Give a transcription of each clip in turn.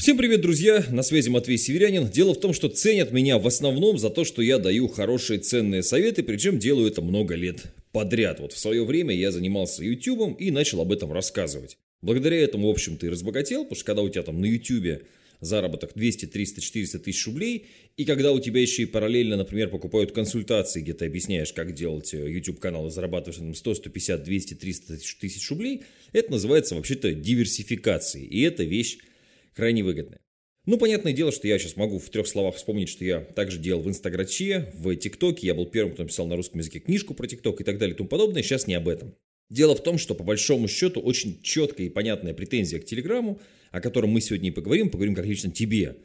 Всем привет, друзья! На связи Матвей Северянин. Дело в том, что ценят меня в основном за то, что я даю хорошие ценные советы, причем делаю это много лет подряд. Вот в свое время я занимался YouTube и начал об этом рассказывать. Благодаря этому, в общем-то, и разбогател, потому что когда у тебя там на YouTube заработок 200, 300, 400 тысяч рублей, и когда у тебя еще и параллельно, например, покупают консультации, где ты объясняешь, как делать э, YouTube-канал и зарабатываешь там 100, 150, 200, 300 тысяч рублей, это называется вообще-то диверсификацией, и это вещь крайне выгодная. Ну, понятное дело, что я сейчас могу в трех словах вспомнить, что я также делал в Инстаграче, в ТикТоке, я был первым, кто написал на русском языке книжку про ТикТок и так далее и тому подобное, сейчас не об этом. Дело в том, что по большому счету очень четкая и понятная претензия к Телеграму, о котором мы сегодня и поговорим, поговорим как лично тебе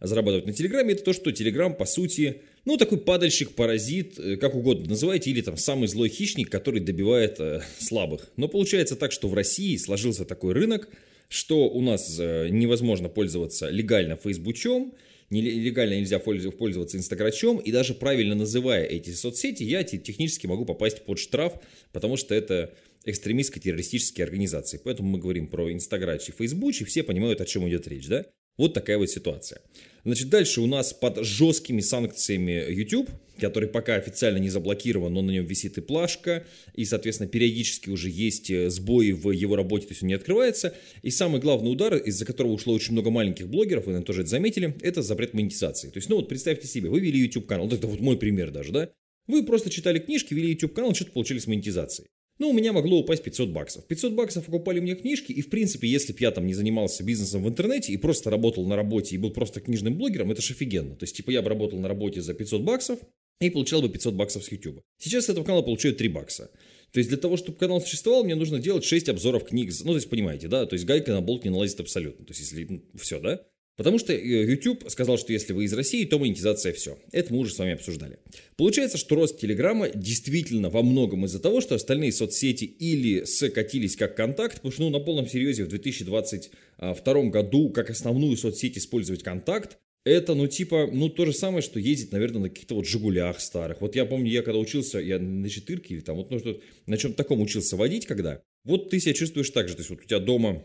зарабатывать на Телеграме, это то, что Телеграм, по сути, ну, такой падальщик, паразит, э, как угодно называйте, или там самый злой хищник, который добивает э, слабых. Но получается так, что в России сложился такой рынок, что у нас э, невозможно пользоваться легально фейсбучом, нелегально нельзя пользоваться инстаграчом, и даже правильно называя эти соцсети, я технически могу попасть под штраф, потому что это экстремистско-террористические организации. Поэтому мы говорим про инстаграч и фейсбуч, и все понимают, о чем идет речь, да? Вот такая вот ситуация. Значит, дальше у нас под жесткими санкциями YouTube, который пока официально не заблокирован, но на нем висит и плашка, и, соответственно, периодически уже есть э, сбои в его работе, то есть он не открывается. И самый главный удар, из-за которого ушло очень много маленьких блогеров, вы, наверное, тоже это заметили, это запрет монетизации. То есть, ну вот представьте себе, вы вели YouTube-канал, это вот мой пример даже, да? Вы просто читали книжки, вели YouTube-канал, что-то получили с монетизацией. Ну, у меня могло упасть 500 баксов. 500 баксов покупали мне книжки, и, в принципе, если бы я там не занимался бизнесом в интернете и просто работал на работе и был просто книжным блогером, это же офигенно. То есть, типа, я бы работал на работе за 500 баксов и получал бы 500 баксов с YouTube. Сейчас с этого канала получаю 3 бакса. То есть, для того, чтобы канал существовал, мне нужно делать 6 обзоров книг. Ну, то есть, понимаете, да? То есть, гайка на болт не налазит абсолютно. То есть, если ну, все, да? Потому что э, YouTube сказал, что если вы из России, то монетизация все. Это мы уже с вами обсуждали. Получается, что рост Телеграма действительно во многом из-за того, что остальные соцсети или скатились как контакт, потому что ну, на полном серьезе в 2022 году как основную соцсеть использовать контакт, это, ну, типа, ну, то же самое, что ездить, наверное, на каких-то вот «Жигулях» старых. Вот я помню, я когда учился, я на четырке или там, вот, ну, что, на чем таком учился водить когда, вот ты себя чувствуешь так же, то есть вот у тебя дома,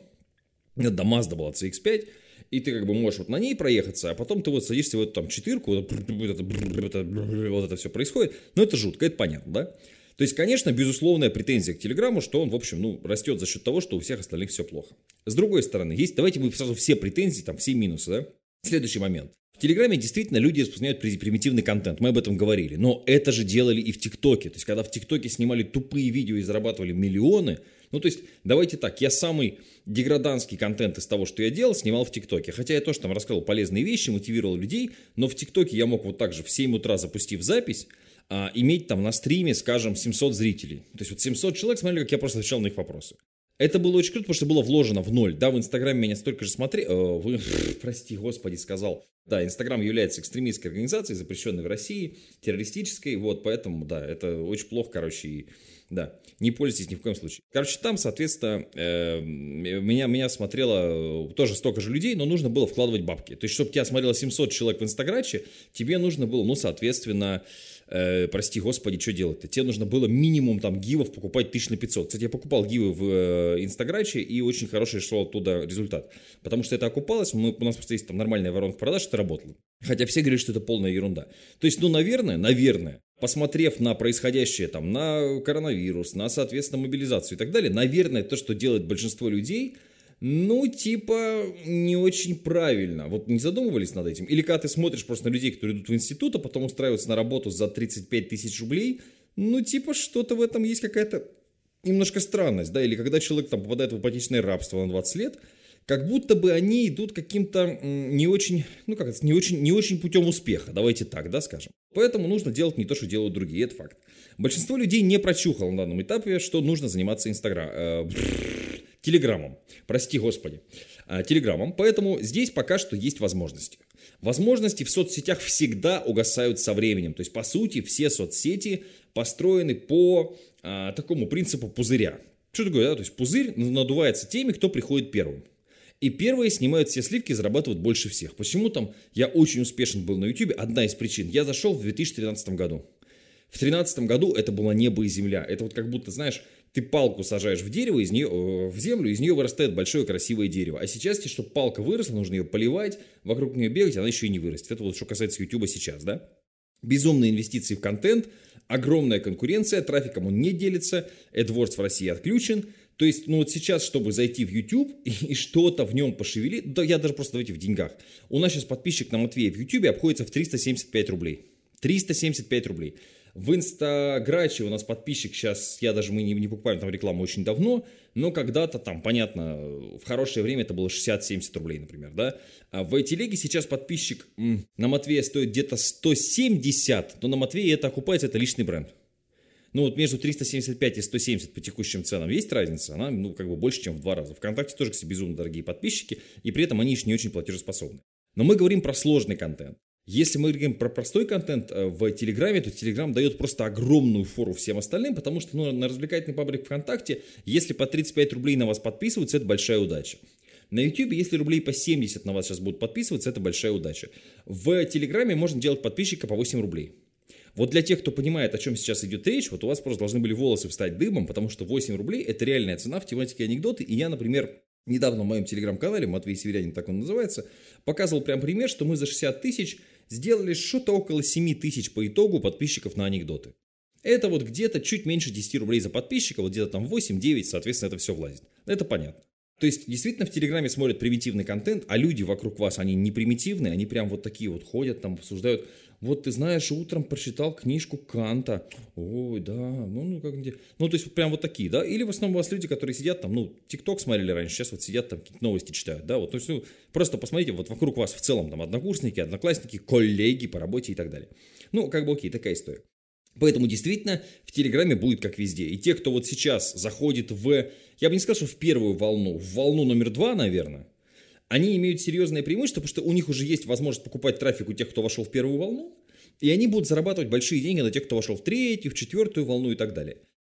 да, Mazda была CX-5, и ты как бы можешь вот на ней проехаться, а потом ты вот садишься в эту там четырку, вот это, вот это все происходит. Но это жутко, это понятно, да? То есть, конечно, безусловная претензия к Телеграму, что он, в общем, ну, растет за счет того, что у всех остальных все плохо. С другой стороны, есть, давайте мы сразу все претензии, там, все минусы, да? Следующий момент. В Телеграме действительно люди распространяют примитивный контент, мы об этом говорили, но это же делали и в ТикТоке. То есть, когда в ТикТоке снимали тупые видео и зарабатывали миллионы, ну, то есть, давайте так, я самый деграданский контент из того, что я делал, снимал в ТикТоке. Хотя я тоже там рассказывал полезные вещи, мотивировал людей, но в ТикТоке я мог вот так же в 7 утра, запустив запись, а, иметь там на стриме, скажем, 700 зрителей. То есть вот 700 человек смотрели, как я просто отвечал на их вопросы. Это было очень круто, потому что было вложено в ноль. Да, в Инстаграме меня столько же смотрели... Э, вы, прости, господи, сказал. Да, Инстаграм является экстремистской организацией, запрещенной в России, террористической. Вот, поэтому, да, это очень плохо, короче. И, да, не пользуйтесь ни в коем случае. Короче, там, соответственно, э, меня, меня смотрело э, тоже столько же людей, но нужно было вкладывать бабки. То есть, чтобы тебя смотрело 700 человек в Инстаграче, тебе нужно было, ну, соответственно, прости господи, что делать-то? Тебе нужно было минимум там гивов покупать тысяч на 500. Кстати, я покупал гивы в э, и очень хороший шел оттуда результат. Потому что это окупалось, мы, у нас просто есть там нормальная воронка продаж, это работало. Хотя все говорят, что это полная ерунда. То есть, ну, наверное, наверное, посмотрев на происходящее там, на коронавирус, на, соответственно, мобилизацию и так далее, наверное, то, что делает большинство людей – ну, типа, не очень правильно. Вот не задумывались над этим? Или когда ты смотришь просто на людей, которые идут в институт, а потом устраиваются на работу за 35 тысяч рублей, ну, типа, что-то в этом есть какая-то немножко странность, да, или когда человек там попадает в ипотечное рабство на 20 лет, как будто бы они идут каким-то не очень, ну как это, не очень, не очень путем успеха, давайте так, да, скажем. Поэтому нужно делать не то, что делают другие, это факт. Большинство людей не прочухало на данном этапе, что нужно заниматься Инстаграм. Э, Телеграммом. Прости, Господи. А, телеграммом. Поэтому здесь пока что есть возможности. Возможности в соцсетях всегда угасают со временем. То есть, по сути, все соцсети построены по а, такому принципу пузыря. Что такое, да? То есть, пузырь надувается теми, кто приходит первым. И первые снимают все сливки, зарабатывают больше всех. Почему там я очень успешен был на YouTube? Одна из причин. Я зашел в 2013 году. В 2013 году это было небо и земля. Это вот как будто, знаешь, Ты палку сажаешь в дерево, из нее, э, в землю, из нее вырастает большое красивое дерево. А сейчас, чтобы палка выросла, нужно ее поливать, вокруг нее бегать, она еще и не вырастет. Это вот что касается YouTube сейчас, да? Безумные инвестиции в контент, огромная конкуренция, трафиком он не делится, AdWords в России отключен. То есть, ну вот сейчас, чтобы зайти в YouTube и что-то в нем пошевелить, да я даже просто давайте в деньгах. У нас сейчас подписчик на Матвея в YouTube обходится в 375 рублей. 375 рублей. В Инстаграче у нас подписчик сейчас, я даже мы не, не покупаем там рекламу очень давно, но когда-то там, понятно, в хорошее время это было 60-70 рублей, например, да. А в телеге сейчас подписчик м, на Матвея стоит где-то 170, но на Матвея это окупается, это личный бренд. Ну вот между 375 и 170 по текущим ценам есть разница, она ну как бы больше, чем в два раза. Вконтакте тоже, кстати, безумно дорогие подписчики, и при этом они еще не очень платежеспособны. Но мы говорим про сложный контент. Если мы говорим про простой контент э, в Телеграме, то Телеграм дает просто огромную фору всем остальным, потому что ну, на развлекательный паблик ВКонтакте, если по 35 рублей на вас подписываются, это большая удача. На YouTube, если рублей по 70 на вас сейчас будут подписываться, это большая удача. В Телеграме можно делать подписчика по 8 рублей. Вот для тех, кто понимает, о чем сейчас идет речь, вот у вас просто должны были волосы встать дыбом, потому что 8 рублей – это реальная цена в тематике анекдоты. И я, например, недавно в моем телеграм-канале, Матвей Северянин, так он называется, показывал прям пример, что мы за 60 тысяч – сделали что-то около 7 тысяч по итогу подписчиков на анекдоты. Это вот где-то чуть меньше 10 рублей за подписчика, вот где-то там 8-9, соответственно, это все влазит. Это понятно. То есть, действительно, в Телеграме смотрят примитивный контент, а люди вокруг вас, они не примитивные, они прям вот такие вот ходят, там обсуждают. Вот ты знаешь, утром прочитал книжку Канта. Ой, да, ну, ну как где. Ну, то есть, прям вот такие, да. Или в основном у вас люди, которые сидят там, ну, ТикТок смотрели раньше, сейчас вот сидят там какие-то новости читают, да. Вот, то есть, ну, просто посмотрите, вот вокруг вас в целом там однокурсники, одноклассники, коллеги по работе и так далее. Ну, как бы окей, такая история. Поэтому действительно в Телеграме будет как везде. И те, кто вот сейчас заходит в, я бы не сказал, что в первую волну, в волну номер два, наверное, они имеют серьезное преимущество, потому что у них уже есть возможность покупать трафик у тех, кто вошел в первую волну, и они будут зарабатывать большие деньги на тех, кто вошел в третью, в четвертую волну и так далее.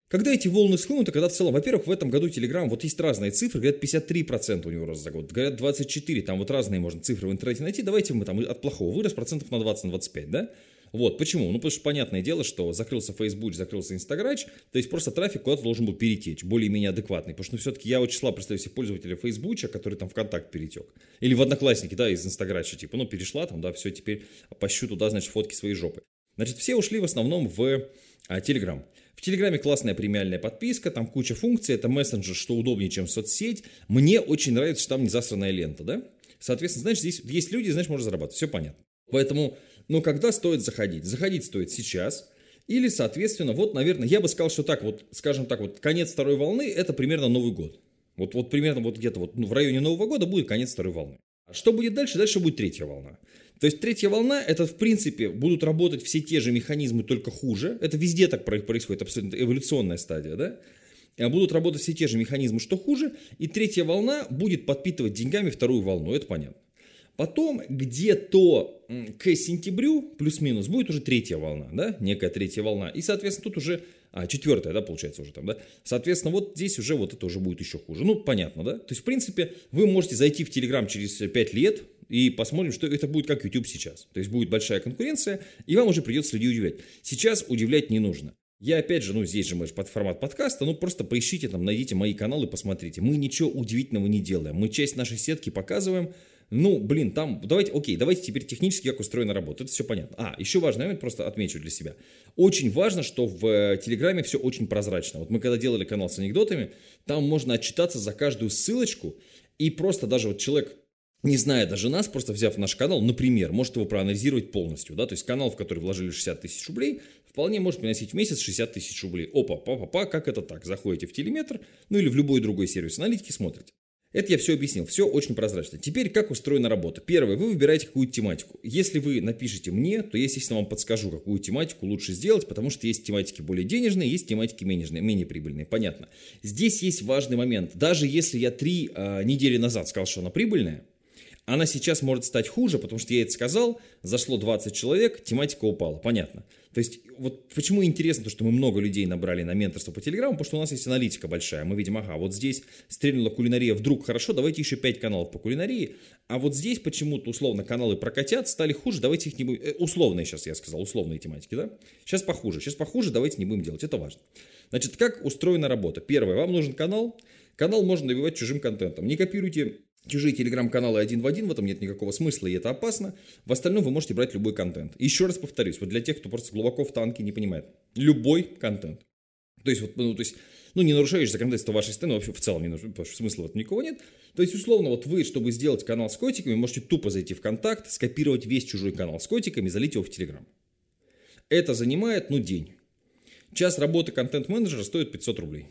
Когда эти волны схлынут, когда в целом, во-первых, в этом году Telegram, вот есть разные цифры, говорят 53% у него рост за год, говорят 24, там вот разные можно цифры в интернете найти, давайте мы там от плохого вырос процентов на 20-25, да? Вот, почему? Ну, потому что понятное дело, что закрылся Facebook, закрылся Instagram, то есть просто трафик куда-то должен был перетечь, более-менее адекватный, потому что все-таки я очень слабо представляю себе пользователя Facebook, который там ВКонтакт перетек. Или в Одноклассники, да, из Instagram, типа, ну, перешла там, да, все, теперь пощу туда, значит, фотки своей жопы. Значит, все ушли в основном в а, Telegram. В Телеграме классная премиальная подписка, там куча функций, это мессенджер, что удобнее, чем соцсеть. Мне очень нравится, что там не засранная лента, да? Соответственно, знаешь, здесь есть люди, знаешь, можно зарабатывать, все понятно. Поэтому но когда стоит заходить? Заходить стоит сейчас. Или, соответственно, вот, наверное, я бы сказал, что так вот, скажем так, вот конец второй волны – это примерно Новый год. Вот, вот примерно вот где-то вот ну, в районе Нового года будет конец второй волны. А что будет дальше? Дальше будет третья волна. То есть третья волна, это в принципе будут работать все те же механизмы, только хуже. Это везде так происходит, абсолютно эволюционная стадия, да? А будут работать все те же механизмы, что хуже. И третья волна будет подпитывать деньгами вторую волну, это понятно. Потом где-то к сентябрю, плюс-минус, будет уже третья волна, да, некая третья волна. И, соответственно, тут уже а, четвертая, да, получается уже там, да. Соответственно, вот здесь уже вот это уже будет еще хуже. Ну, понятно, да. То есть, в принципе, вы можете зайти в Телеграм через 5 лет и посмотрим, что это будет как YouTube сейчас. То есть, будет большая конкуренция, и вам уже придется людей удивлять. Сейчас удивлять не нужно. Я опять же, ну здесь же мы под формат подкаста, ну просто поищите там, найдите мои каналы, посмотрите. Мы ничего удивительного не делаем. Мы часть нашей сетки показываем, ну, блин, там, давайте, окей, давайте теперь технически как устроена работа, это все понятно. А, еще важный момент, просто отмечу для себя. Очень важно, что в э, Телеграме все очень прозрачно. Вот мы когда делали канал с анекдотами, там можно отчитаться за каждую ссылочку, и просто даже вот человек не зная даже нас, просто взяв наш канал, например, может его проанализировать полностью, да, то есть канал, в который вложили 60 тысяч рублей, вполне может приносить в месяц 60 тысяч рублей. Опа, папа, па, как это так? Заходите в телеметр, ну или в любой другой сервис аналитики, смотрите. Это я все объяснил, все очень прозрачно. Теперь как устроена работа? Первое, вы выбираете какую-то тематику. Если вы напишите мне, то я, естественно, вам подскажу, какую тематику лучше сделать, потому что есть тематики более денежные, есть тематики менее, менее прибыльные. Понятно. Здесь есть важный момент. Даже если я три э, недели назад сказал, что она прибыльная, она сейчас может стать хуже, потому что я это сказал, зашло 20 человек, тематика упала. Понятно. То есть, вот почему интересно, то, что мы много людей набрали на менторство по Телеграму, потому что у нас есть аналитика большая. Мы видим, ага, вот здесь стрельнула кулинария вдруг хорошо, давайте еще 5 каналов по кулинарии. А вот здесь почему-то, условно, каналы прокатят, стали хуже, давайте их не будем... Э, условные сейчас, я сказал, условные тематики, да? Сейчас похуже, сейчас похуже, давайте не будем делать, это важно. Значит, как устроена работа? Первое, вам нужен канал. Канал можно набивать чужим контентом. Не копируйте чужие телеграм-каналы один в один, в этом нет никакого смысла, и это опасно. В остальном вы можете брать любой контент. Еще раз повторюсь, вот для тех, кто просто глубоко в танке не понимает. Любой контент. То есть, вот, ну, то есть, ну, не нарушаешь законодательство вашей страны, вообще в целом не нарушаешь, потому что смысла вот никого нет. То есть, условно, вот вы, чтобы сделать канал с котиками, можете тупо зайти в контакт, скопировать весь чужой канал с котиками, залить его в Телеграм. Это занимает, ну, день. Час работы контент-менеджера стоит 500 рублей.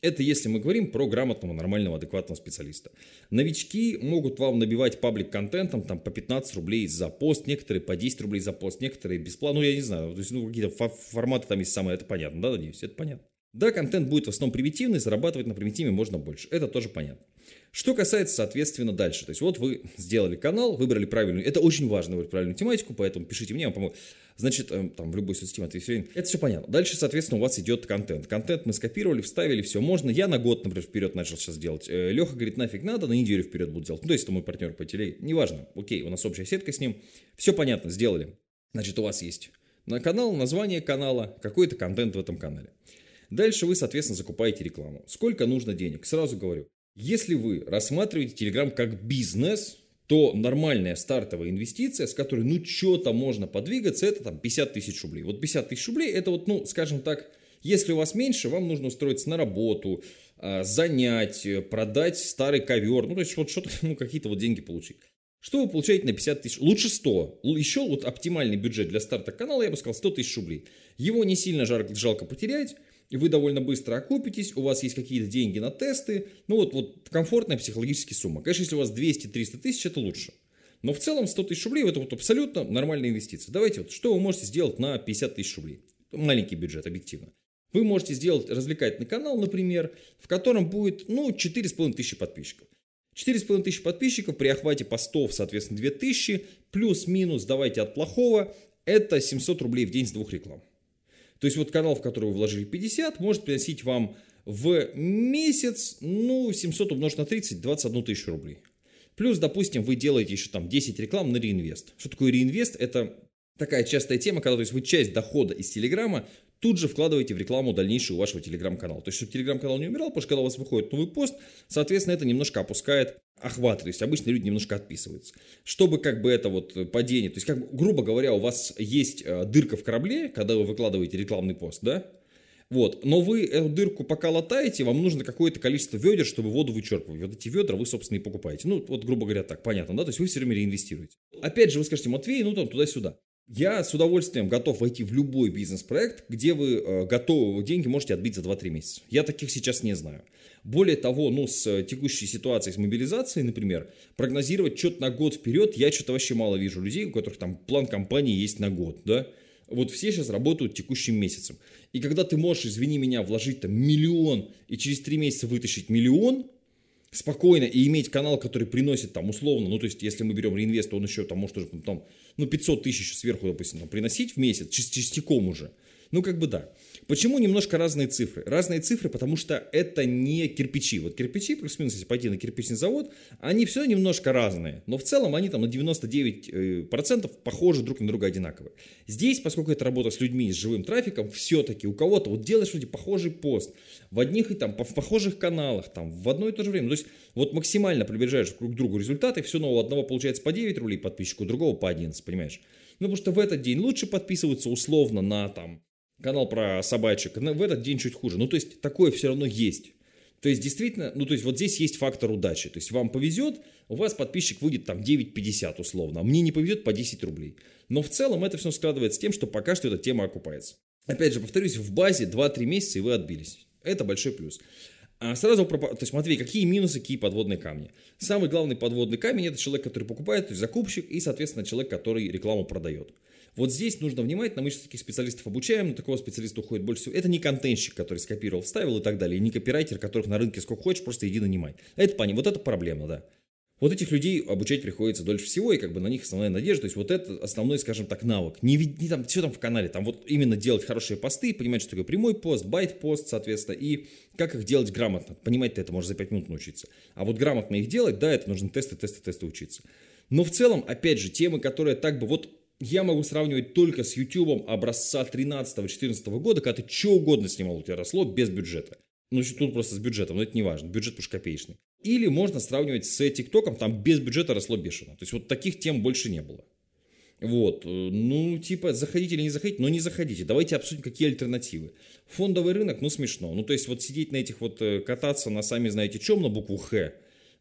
Это если мы говорим про грамотного, нормального, адекватного специалиста. Новички могут вам набивать паблик контентом там, по 15 рублей за пост, некоторые по 10 рублей за пост, некоторые бесплатно, ну я не знаю, то есть ну, какие-то форматы там есть самые, это понятно, да, надеюсь, это понятно. Да, контент будет в основном примитивный, зарабатывать на примитиве можно больше, это тоже понятно. Что касается, соответственно, дальше. То есть вот вы сделали канал, выбрали правильную, это очень важно, выбрать правильную тематику, поэтому пишите мне, я вам помогу. Значит, эм, там в любой соцсети ответить Это все понятно. Дальше, соответственно, у вас идет контент. Контент мы скопировали, вставили, все можно. Я на год, например, вперед начал сейчас делать. Э, Леха говорит, нафиг надо, на неделю вперед буду делать. Ну, то есть это мой партнер по теле. Неважно. Окей, у нас общая сетка с ним. Все понятно, сделали. Значит, у вас есть на канал, название канала, какой-то контент в этом канале. Дальше вы, соответственно, закупаете рекламу. Сколько нужно денег? Сразу говорю, если вы рассматриваете Telegram как бизнес, то нормальная стартовая инвестиция, с которой ну что-то можно подвигаться, это там 50 тысяч рублей. Вот 50 тысяч рублей это вот, ну, скажем так, если у вас меньше, вам нужно устроиться на работу, а, занять, продать старый ковер, ну, то есть вот что-то, ну, какие-то вот деньги получить. Что вы получаете на 50 тысяч? Лучше 100. Еще вот оптимальный бюджет для старта канала, я бы сказал, 100 тысяч рублей. Его не сильно жалко потерять и вы довольно быстро окупитесь, у вас есть какие-то деньги на тесты, ну вот, вот комфортная психологическая сумма. Конечно, если у вас 200-300 тысяч, это лучше. Но в целом 100 тысяч рублей это вот абсолютно нормальная инвестиция. Давайте вот, что вы можете сделать на 50 тысяч рублей? Маленький бюджет, объективно. Вы можете сделать развлекательный канал, например, в котором будет, ну, 4,5 тысячи подписчиков. 4,5 тысячи подписчиков при охвате постов, соответственно, 2 тысячи, плюс-минус, давайте от плохого, это 700 рублей в день с двух реклам. То есть вот канал, в который вы вложили 50, может приносить вам в месяц, ну, 700 умножить на 30, 21 тысячу рублей. Плюс, допустим, вы делаете еще там 10 реклам на реинвест. Что такое реинвест? Это такая частая тема, когда то есть, вы часть дохода из Телеграма тут же вкладываете в рекламу дальнейшую вашего телеграм-канала. То есть, чтобы телеграм-канал не умирал, потому что когда у вас выходит новый пост, соответственно, это немножко опускает охват, то есть обычно люди немножко отписываются. Чтобы как бы это вот падение, то есть как грубо говоря, у вас есть э, дырка в корабле, когда вы выкладываете рекламный пост, да, вот. Но вы эту дырку пока латаете, вам нужно какое-то количество ведер, чтобы воду вычерпывать. Вот эти ведра вы, собственно, и покупаете. Ну, вот, грубо говоря, так, понятно, да? То есть вы все время реинвестируете. Опять же, вы скажете, Матвей, ну там туда-сюда. Я с удовольствием готов войти в любой бизнес-проект, где вы э, готовы, деньги можете отбить за 2-3 месяца. Я таких сейчас не знаю. Более того, ну, с текущей ситуацией, с мобилизацией, например, прогнозировать что-то на год вперед, я что-то вообще мало вижу людей, у которых там план компании есть на год, да. Вот все сейчас работают текущим месяцем. И когда ты можешь, извини меня, вложить там миллион и через три месяца вытащить миллион, спокойно и иметь канал, который приносит там условно, ну то есть если мы берем реинвест, он еще там может уже там, ну 500 тысяч сверху, допустим, там, приносить в месяц, частиком уже. Ну, как бы да. Почему немножко разные цифры? Разные цифры, потому что это не кирпичи. Вот кирпичи, плюс-минус, если пойти на кирпичный завод, они все немножко разные. Но в целом они там на 99% э, похожи друг на друга одинаковые. Здесь, поскольку это работа с людьми, с живым трафиком, все-таки у кого-то вот делаешь вроде похожий пост, в одних и там, в похожих каналах, там, в одно и то же время. То есть вот максимально приближаешь друг к другу результаты, все, но у одного получается по 9 рублей подписчику, у другого по 11, понимаешь? Ну, потому что в этот день лучше подписываться условно на там канал про собачек, в этот день чуть хуже. Ну, то есть, такое все равно есть. То есть, действительно, ну, то есть, вот здесь есть фактор удачи. То есть, вам повезет, у вас подписчик выйдет там 9,50 условно, а мне не повезет по 10 рублей. Но в целом это все складывается с тем, что пока что эта тема окупается. Опять же, повторюсь, в базе 2-3 месяца и вы отбились. Это большой плюс. А сразу, то есть, Матвей, какие минусы, какие подводные камни? Самый главный подводный камень – это человек, который покупает, то есть закупщик, и, соответственно, человек, который рекламу продает. Вот здесь нужно внимательно, мы сейчас таких специалистов обучаем, но такого специалиста уходит больше всего. Это не контентщик, который скопировал, вставил и так далее, и не копирайтер, которых на рынке сколько хочешь, просто иди нанимай. Это понятно, вот это проблема, да. Вот этих людей обучать приходится дольше всего, и как бы на них основная надежда. То есть вот это основной, скажем так, навык. Не, не там, все там в канале, там вот именно делать хорошие посты, понимать, что такое прямой пост, байт-пост, соответственно, и как их делать грамотно. Понимать ты это можешь за 5 минут научиться. А вот грамотно их делать, да, это нужно тесты, тесты, тесты учиться. Но в целом, опять же, темы, которые так бы вот я могу сравнивать только с YouTube образца 13-14 года, когда ты что угодно снимал, у тебя росло без бюджета. Ну, тут просто с бюджетом, но это не важно, бюджет уж копеечный. Или можно сравнивать с ТикТоком, там без бюджета росло бешено. То есть вот таких тем больше не было. Вот, э, ну, типа, заходите или не заходите, но не заходите. Давайте обсудим, какие альтернативы. Фондовый рынок, ну, смешно. Ну, то есть, вот сидеть на этих вот, э, кататься на сами знаете чем, на букву Х,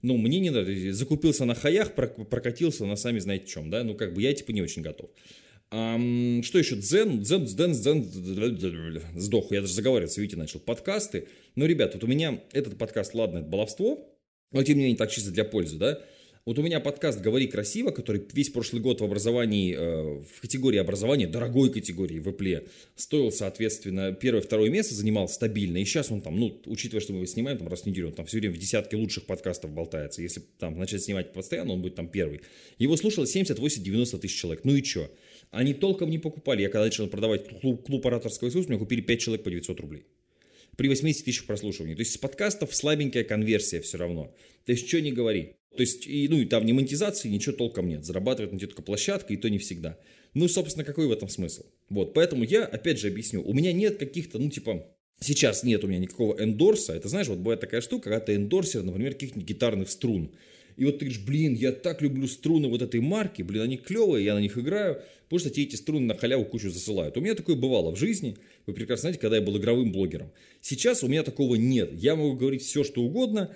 ну, мне не надо. Закупился на хаях, прокатился на сами знаете чем, да, ну, как бы я, типа, не очень готов. А, что еще? Дзен, дзен, дзен, дзен, сдох. Я даже заговариваться, видите, начал. Подкасты. Но, ребят, вот у меня этот подкаст, ладно, это баловство, но тем не менее так чисто для пользы, да. Вот у меня подкаст «Говори красиво», который весь прошлый год в образовании, э, в категории образования, дорогой категории в Apple, стоил, соответственно, первое-второе место, занимал стабильно. И сейчас он там, ну, учитывая, что мы его снимаем там раз в неделю, он там все время в десятке лучших подкастов болтается. Если там начать снимать постоянно, он будет там первый. Его слушало 70-80-90 тысяч человек. Ну и что? Они толком не покупали. Я когда начал продавать клуб, клуб ораторского искусства, мне купили 5 человек по 900 рублей при 80 тысячах прослушиваний. То есть с подкастов слабенькая конверсия все равно. То есть что не говори. То есть, и, ну, и там ни монетизации, ничего толком нет. Зарабатывает на тебе только площадка, и то не всегда. Ну, собственно, какой в этом смысл? Вот, поэтому я, опять же, объясню. У меня нет каких-то, ну, типа, сейчас нет у меня никакого эндорса. Это, знаешь, вот бывает такая штука, когда ты эндорсер, например, каких-нибудь гитарных струн. И вот ты говоришь, блин, я так люблю струны вот этой марки, блин, они клевые, я на них играю, потому что тебе эти струны на халяву кучу засылают. У меня такое бывало в жизни, вы прекрасно знаете, когда я был игровым блогером. Сейчас у меня такого нет. Я могу говорить все, что угодно,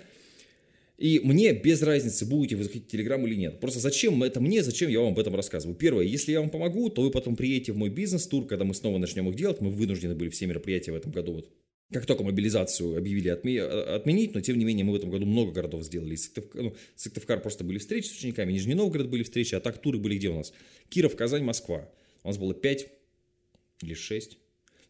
и мне без разницы, будете вы заходить в Телеграм или нет. Просто зачем это мне, зачем я вам об этом рассказываю? Первое, если я вам помогу, то вы потом приедете в мой бизнес-тур, когда мы снова начнем их делать. Мы вынуждены были все мероприятия в этом году вот как только мобилизацию объявили отменить, но тем не менее мы в этом году много городов сделали. Сыктывкар, ну, Сыктывкар просто были встречи с учениками, Нижний Новгород были встречи, а так туры были где у нас? Киров, Казань, Москва. У нас было 5 или 6.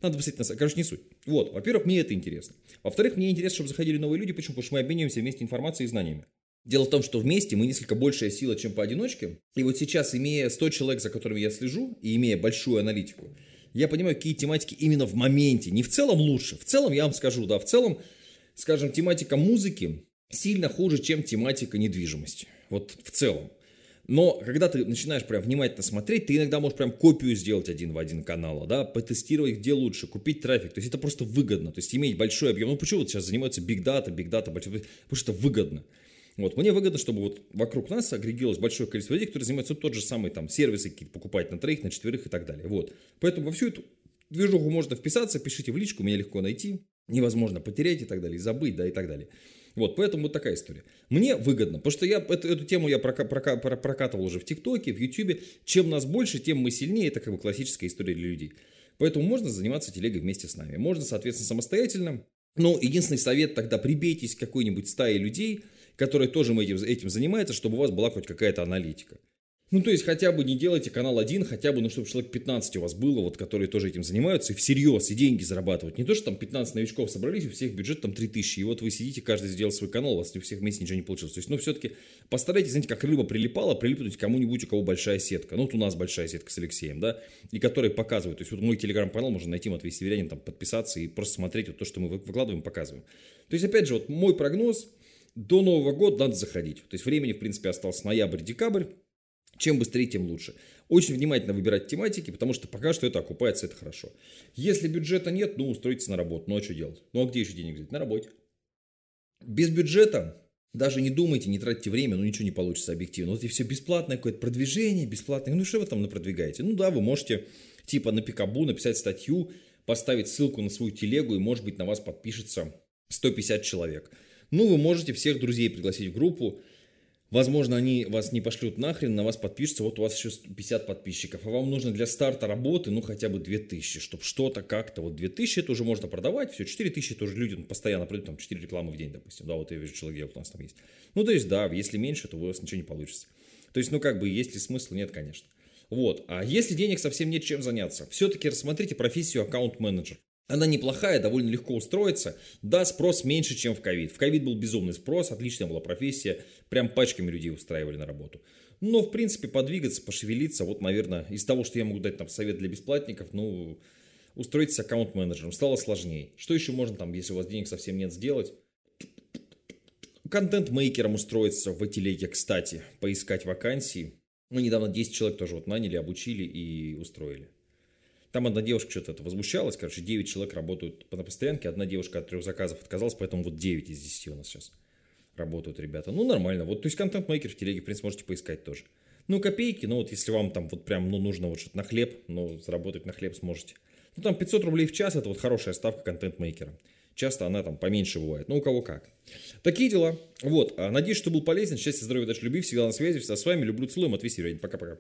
Надо посмотреть на Короче, не суть. Вот, во-первых, мне это интересно. Во-вторых, мне интересно, чтобы заходили новые люди. Почему? Потому что мы обмениваемся вместе информацией и знаниями. Дело в том, что вместе мы несколько большая сила, чем поодиночке. И вот сейчас, имея 100 человек, за которыми я слежу, и имея большую аналитику, я понимаю, какие тематики именно в моменте. Не в целом лучше. В целом, я вам скажу, да, в целом, скажем, тематика музыки сильно хуже, чем тематика недвижимости. Вот в целом. Но когда ты начинаешь прям внимательно смотреть, ты иногда можешь прям копию сделать один в один канала, да, потестировать, где лучше, купить трафик. То есть это просто выгодно. То есть иметь большой объем. Ну почему вот сейчас занимаются data, big data, большой, потому что это выгодно. Вот, мне выгодно, чтобы вот вокруг нас агрегировалось большое количество людей, которые занимаются тот же самый там сервисы какие-то покупать на троих, на четверых и так далее. Вот. Поэтому во всю эту движуху можно вписаться, пишите в личку, меня легко найти, невозможно потерять и так далее, забыть, да, и так далее. Вот, поэтому вот такая история. Мне выгодно, потому что я эту, эту тему я прока, прока, прокатывал уже в ТикТоке, в Ютубе. Чем нас больше, тем мы сильнее. Это как бы классическая история для людей. Поэтому можно заниматься телегой вместе с нами. Можно, соответственно, самостоятельно. Но единственный совет тогда прибейтесь к какой-нибудь стае людей, которые тоже этим, этим занимаются, чтобы у вас была хоть какая-то аналитика. Ну, то есть, хотя бы не делайте канал один, хотя бы, ну, чтобы человек 15 у вас было, вот, которые тоже этим занимаются, и всерьез, и деньги зарабатывать. Не то, что там 15 новичков собрались, у всех бюджет там 3000, и вот вы сидите, каждый сделал свой канал, у вас у всех вместе ничего не получилось. То есть, ну, все-таки постарайтесь, знаете, как рыба прилипала, прилипнуть кому-нибудь, у кого большая сетка. Ну, вот у нас большая сетка с Алексеем, да, и которые показывают. То есть, вот мой телеграм-канал можно найти, Матвей Северянин, там, подписаться и просто смотреть вот то, что мы выкладываем, показываем. То есть, опять же, вот мой прогноз, до Нового года надо заходить. То есть, времени, в принципе, остался ноябрь-декабрь, чем быстрее, тем лучше. Очень внимательно выбирать тематики, потому что пока что это окупается, это хорошо. Если бюджета нет, ну, устроитесь на работу. Ну, а что делать? Ну, а где еще денег взять? На работе. Без бюджета даже не думайте, не тратьте время, ну ничего не получится объективно. Вот и все бесплатное какое-то продвижение, бесплатное. Ну что вы там продвигаете? Ну да, вы можете типа на Пикабу написать статью, поставить ссылку на свою телегу, и может быть на вас подпишется 150 человек. Ну, вы можете всех друзей пригласить в группу, Возможно, они вас не пошлют нахрен, на вас подпишутся, вот у вас еще 50 подписчиков, а вам нужно для старта работы, ну, хотя бы 2000, чтобы что-то как-то, вот 2000 это уже можно продавать, все, 4000 тоже люди постоянно пройдут, там, 4 рекламы в день, допустим, да, вот я вижу человек у нас там есть. Ну, то есть, да, если меньше, то у вас ничего не получится. То есть, ну, как бы, есть ли смысл? Нет, конечно. Вот. А если денег совсем нет чем заняться, все-таки рассмотрите профессию аккаунт-менеджер. Она неплохая, довольно легко устроиться. Да, спрос меньше, чем в ковид. В ковид был безумный спрос, отличная была профессия. Прям пачками людей устраивали на работу. Но, в принципе, подвигаться, пошевелиться, вот, наверное, из того, что я могу дать там совет для бесплатников, ну, устроиться аккаунт-менеджером стало сложнее. Что еще можно там, если у вас денег совсем нет, сделать? Контент-мейкером устроиться в телеге, кстати, поискать вакансии. Мы недавно 10 человек тоже вот наняли, обучили и устроили. Там одна девушка что-то это возмущалась, короче, 9 человек работают на постоянке, одна девушка от трех заказов отказалась, поэтому вот 9 из 10 у нас сейчас работают ребята. Ну, нормально. Вот, то есть, контент-мейкер в телеге, в принципе, можете поискать тоже. Ну, копейки, ну, вот если вам там вот прям, ну, нужно вот что-то на хлеб, ну, заработать на хлеб сможете. Ну, там 500 рублей в час, это вот хорошая ставка контент-мейкера. Часто она там поменьше бывает. Ну, у кого как. Такие дела. Вот. А, надеюсь, что был полезен. Счастья, здоровья, удачи, любви. Всегда на связи. Всегда с вами. Люблю, целую. Матвей Северянин. Пока-пока.